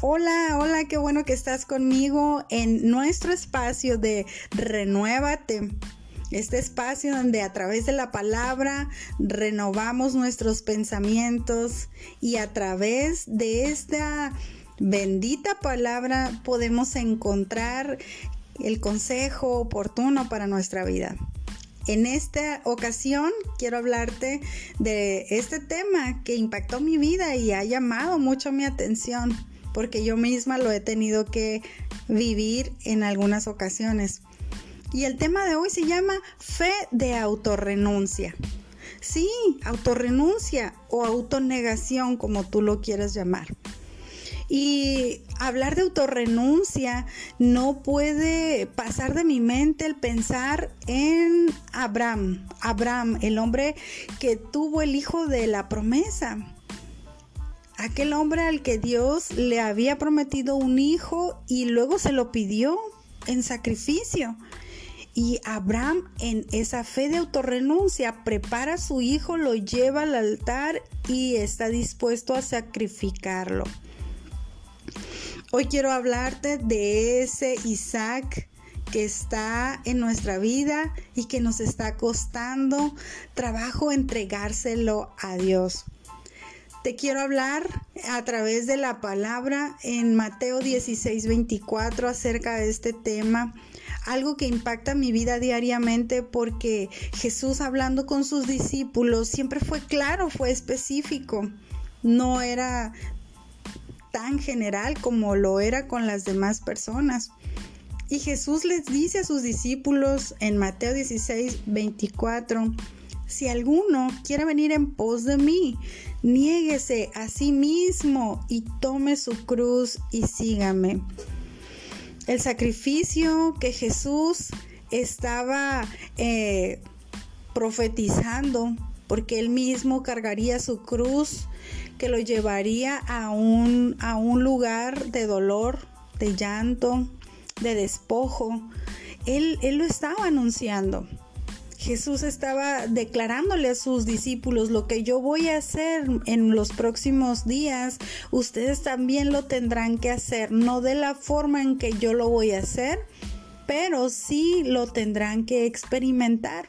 Hola, hola, qué bueno que estás conmigo en nuestro espacio de Renuévate. Este espacio donde a través de la palabra renovamos nuestros pensamientos y a través de esta bendita palabra podemos encontrar el consejo oportuno para nuestra vida. En esta ocasión quiero hablarte de este tema que impactó mi vida y ha llamado mucho mi atención porque yo misma lo he tenido que vivir en algunas ocasiones. Y el tema de hoy se llama fe de autorrenuncia. Sí, autorrenuncia o autonegación, como tú lo quieras llamar. Y hablar de autorrenuncia no puede pasar de mi mente el pensar en Abraham, Abraham, el hombre que tuvo el hijo de la promesa. Aquel hombre al que Dios le había prometido un hijo y luego se lo pidió en sacrificio. Y Abraham en esa fe de autorrenuncia prepara a su hijo, lo lleva al altar y está dispuesto a sacrificarlo. Hoy quiero hablarte de ese Isaac que está en nuestra vida y que nos está costando trabajo entregárselo a Dios. Te quiero hablar a través de la palabra en Mateo 16, 24 acerca de este tema algo que impacta mi vida diariamente porque Jesús hablando con sus discípulos siempre fue claro, fue específico. No era tan general como lo era con las demás personas. Y Jesús les dice a sus discípulos en Mateo 16, 24, si alguno quiere venir en pos de mí, niéguese a sí mismo y tome su cruz y sígame. El sacrificio que Jesús estaba eh, profetizando, porque él mismo cargaría su cruz que lo llevaría a un, a un lugar de dolor, de llanto, de despojo. Él, él lo estaba anunciando. Jesús estaba declarándole a sus discípulos lo que yo voy a hacer en los próximos días, ustedes también lo tendrán que hacer, no de la forma en que yo lo voy a hacer, pero sí lo tendrán que experimentar.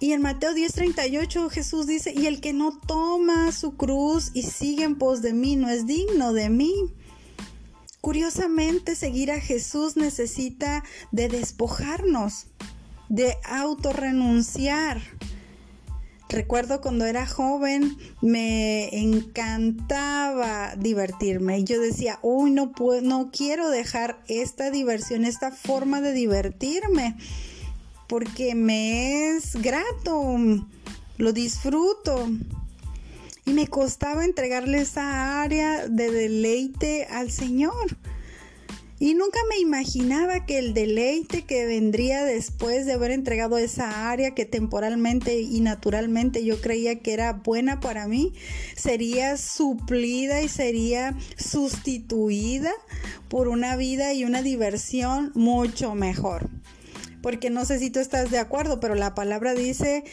Y en Mateo 10:38 Jesús dice, y el que no toma su cruz y sigue en pos de mí no es digno de mí. Curiosamente, seguir a Jesús necesita de despojarnos, de autorrenunciar. Recuerdo cuando era joven me encantaba divertirme. Yo decía, uy, no, puedo, no quiero dejar esta diversión, esta forma de divertirme porque me es grato, lo disfruto. Y me costaba entregarle esa área de deleite al Señor. Y nunca me imaginaba que el deleite que vendría después de haber entregado esa área que temporalmente y naturalmente yo creía que era buena para mí, sería suplida y sería sustituida por una vida y una diversión mucho mejor. Porque no sé si tú estás de acuerdo, pero la palabra dice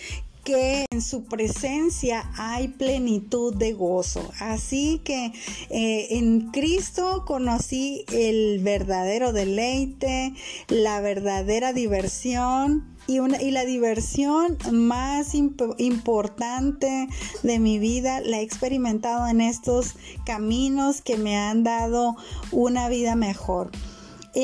que en su presencia hay plenitud de gozo. Así que eh, en Cristo conocí el verdadero deleite, la verdadera diversión. Y, una, y la diversión más importante de mi vida la he experimentado en estos caminos que me han dado una vida mejor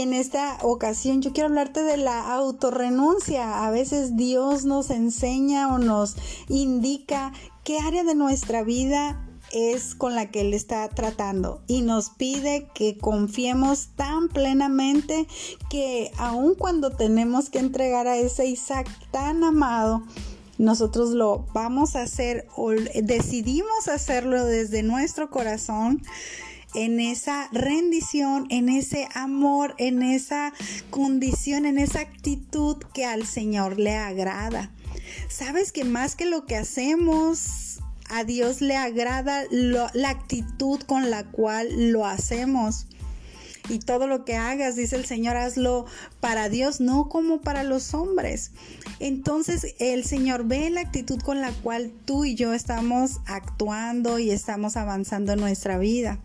en esta ocasión yo quiero hablarte de la autorrenuncia. A veces Dios nos enseña o nos indica qué área de nuestra vida es con la que Él está tratando y nos pide que confiemos tan plenamente que aun cuando tenemos que entregar a ese Isaac tan amado, nosotros lo vamos a hacer o decidimos hacerlo desde nuestro corazón en esa rendición, en ese amor, en esa condición, en esa actitud que al Señor le agrada. Sabes que más que lo que hacemos, a Dios le agrada la actitud con la cual lo hacemos. Y todo lo que hagas, dice el Señor, hazlo para Dios, no como para los hombres. Entonces el Señor ve la actitud con la cual tú y yo estamos actuando y estamos avanzando en nuestra vida.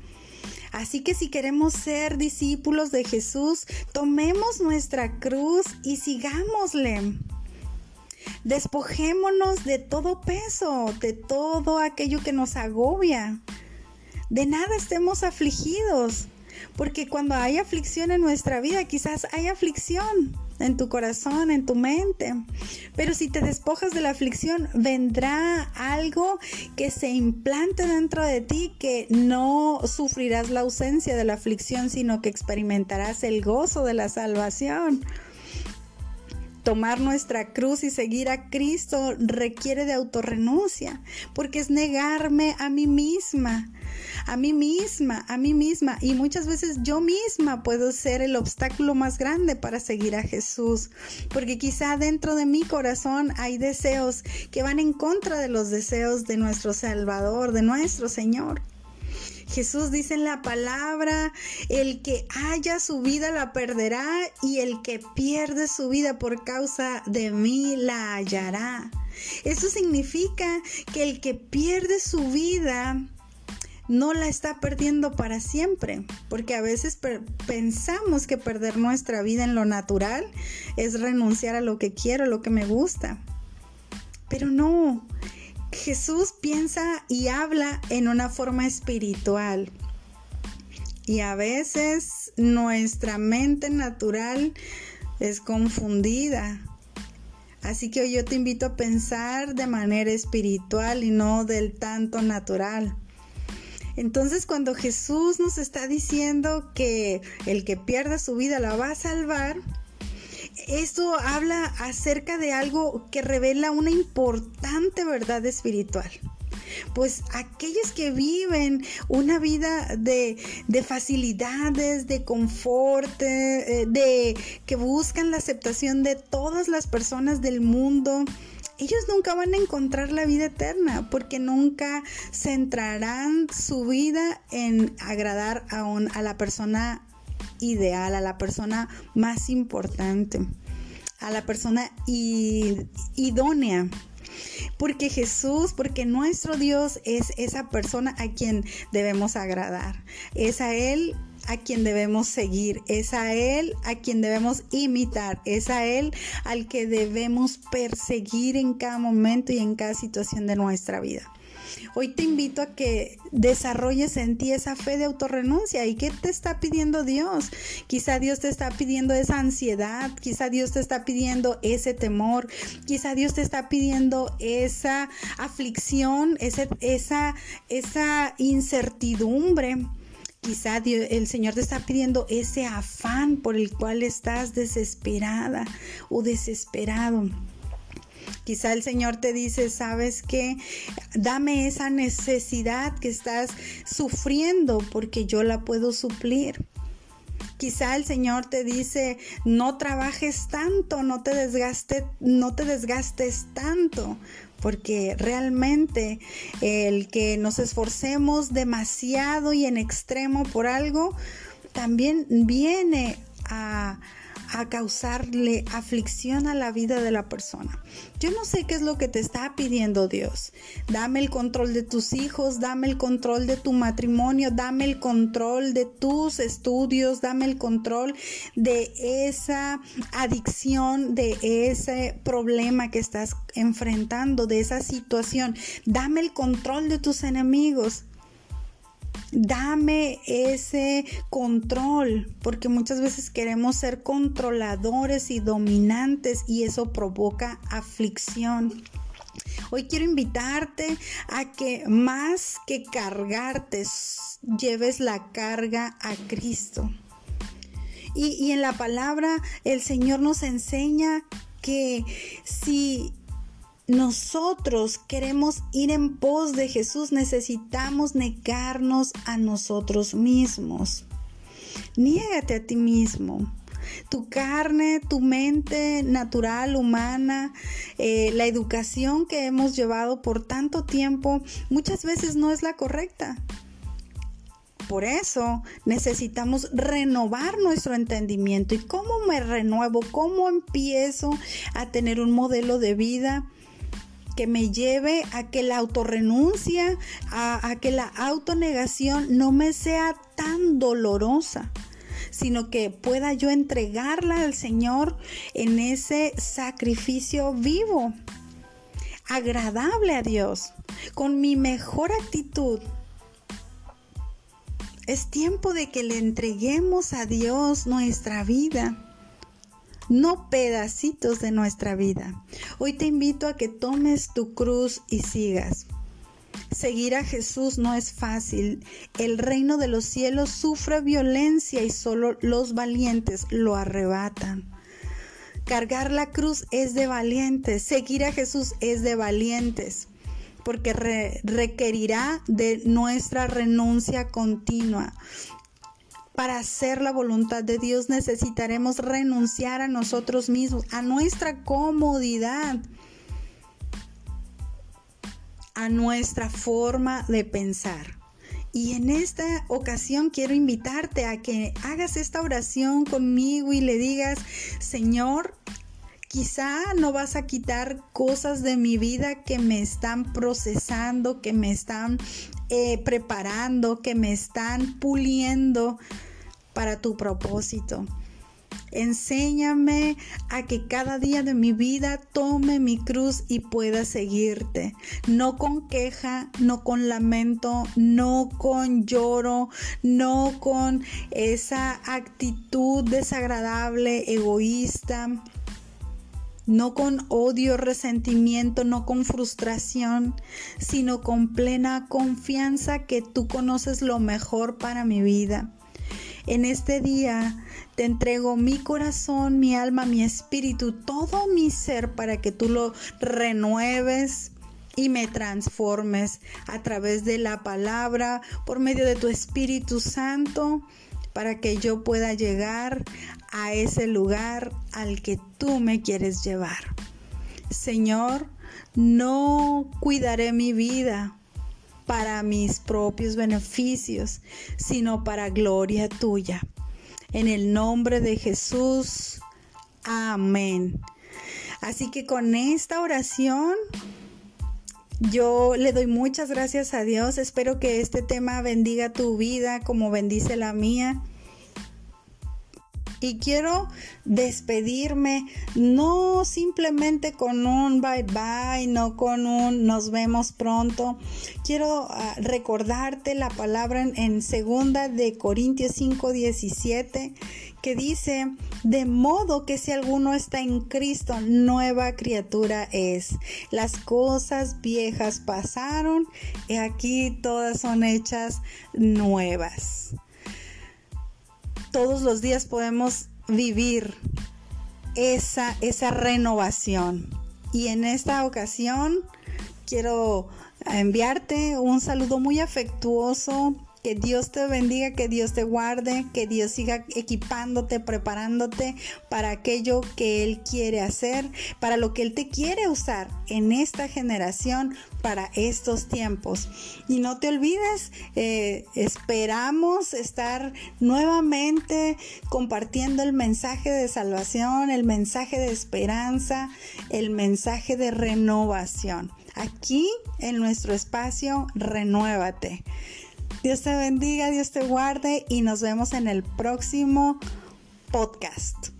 Así que si queremos ser discípulos de Jesús, tomemos nuestra cruz y sigámosle. Despojémonos de todo peso, de todo aquello que nos agobia. De nada estemos afligidos, porque cuando hay aflicción en nuestra vida, quizás hay aflicción en tu corazón, en tu mente. Pero si te despojas de la aflicción, vendrá algo que se implante dentro de ti que no sufrirás la ausencia de la aflicción, sino que experimentarás el gozo de la salvación. Tomar nuestra cruz y seguir a Cristo requiere de autorrenuncia, porque es negarme a mí misma, a mí misma, a mí misma. Y muchas veces yo misma puedo ser el obstáculo más grande para seguir a Jesús, porque quizá dentro de mi corazón hay deseos que van en contra de los deseos de nuestro Salvador, de nuestro Señor. Jesús dice en la palabra, el que haya su vida la perderá y el que pierde su vida por causa de mí la hallará. Eso significa que el que pierde su vida no la está perdiendo para siempre, porque a veces pensamos que perder nuestra vida en lo natural es renunciar a lo que quiero, lo que me gusta. Pero no, Jesús piensa y habla en una forma espiritual. Y a veces nuestra mente natural es confundida. Así que hoy yo te invito a pensar de manera espiritual y no del tanto natural. Entonces cuando Jesús nos está diciendo que el que pierda su vida la va a salvar, esto habla acerca de algo que revela una importante verdad espiritual. Pues aquellos que viven una vida de, facilidades, de confort, de, de que buscan la aceptación de todas las personas del mundo, ellos nunca van a encontrar la vida eterna porque nunca centrarán su vida en agradar a, a la persona ideal, a la persona más importante, a la persona idónea. Porque Jesús, porque nuestro Dios es esa persona a quien debemos agradar. Es a Él a quien debemos seguir, es a Él a quien debemos imitar, es a Él al que debemos perseguir en cada momento y en cada situación de nuestra vida. Hoy te invito a que desarrolles en ti esa fe de autorrenuncia. ¿Y qué te está pidiendo Dios? Quizá Dios te está pidiendo esa ansiedad, quizá Dios te está pidiendo ese temor, quizá Dios te está pidiendo esa aflicción, esa, esa incertidumbre. Quizá el Señor te está pidiendo ese afán por el cual estás desesperada o desesperado. Quizá el Señor te dice, sabes qué, dame esa necesidad que estás sufriendo porque yo la puedo suplir. Quizá el Señor te dice, no trabajes tanto, no te no te desgastes tanto, porque realmente el que nos esforcemos demasiado y en extremo por algo, también viene a a causarle aflicción a la vida de la persona. Yo no sé qué es lo que te está pidiendo Dios. Dame el control de tus hijos, dame el control de tu matrimonio, dame el control de tus estudios, dame el control de esa adicción, de ese problema que estás enfrentando, de esa situación. Dame el control de tus enemigos. Dame ese control, porque muchas veces queremos ser controladores y dominantes y eso provoca aflicción. Hoy quiero invitarte a que más que cargarte, lleves la carga a Cristo. Y, en la palabra el Señor nos enseña que si nosotros queremos ir en pos de Jesús, necesitamos negarnos a nosotros mismos. Niégate a ti mismo. Tu carne, tu mente natural, humana, eh, la educación que hemos llevado por tanto tiempo, muchas veces no es la correcta. Por eso necesitamos renovar nuestro entendimiento. ¿Y cómo me renuevo? ¿Cómo empiezo a tener un modelo de vida? Que me lleve a que la autorrenuncia, a, a que la autonegación no me sea tan tan dolorosa, sino que pueda yo entregarla al Señor en ese sacrificio vivo, agradable a Dios, con mi mejor actitud. Es tiempo de que le entreguemos a Dios nuestra vida no pedacitos de nuestra vida. Hoy te invito a que tomes tu cruz y sigas. Seguir a Jesús no es fácil. El reino de los cielos sufre violencia y solo los valientes lo arrebatan. Cargar la cruz es de valientes. Seguir a Jesús es de valientes porque requerirá de nuestra renuncia continua. Para hacer la voluntad de Dios necesitaremos renunciar a nosotros mismos, a nuestra comodidad, a nuestra forma de pensar. Y en esta ocasión quiero invitarte a que hagas esta oración conmigo y le digas, Señor, quizá no vas a quitar cosas de mi vida que me están procesando, que me están eh, preparando, que me están puliendo para tu propósito. Enséñame a que cada día de mi vida tome mi cruz y pueda seguirte. No con queja, no con lamento, no con lloro, no con esa actitud desagradable, egoísta. No con odio, resentimiento, no con frustración, sino con plena confianza que tú conoces lo mejor para mi vida en este día te entrego mi corazón, mi alma, mi espíritu, todo mi ser para que tú lo renueves y me transformes a través de la palabra, por medio de tu Espíritu Santo, para que yo pueda llegar a ese lugar al que tú me quieres llevar. Señor, no cuidaré mi vida para mis propios beneficios, sino para gloria tuya. En el nombre de Jesús, amén. Así que con esta oración yo le doy muchas gracias a Dios. Espero que este tema bendiga tu vida como bendice la mía. Y quiero despedirme no simplemente con un bye bye, no con un nos vemos pronto. Quiero ah, recordarte la palabra en, segunda de Corintios 5, 17 que dice, de modo que si alguno está en Cristo, nueva criatura es. Las cosas viejas pasaron y aquí todas son hechas nuevas todos los días podemos vivir esa, esa renovación. Y en esta ocasión quiero enviarte un saludo muy afectuoso que Dios te bendiga, que Dios te guarde, que Dios siga equipándote, preparándote para aquello que Él quiere hacer, para lo que Él te quiere usar en esta generación, para estos tiempos. Y no te olvides, eh, esperamos estar nuevamente compartiendo el mensaje de salvación, el mensaje de esperanza, el mensaje de renovación. Aquí en nuestro espacio, renuévate. Dios te bendiga, Dios te guarde y nos vemos en el próximo podcast.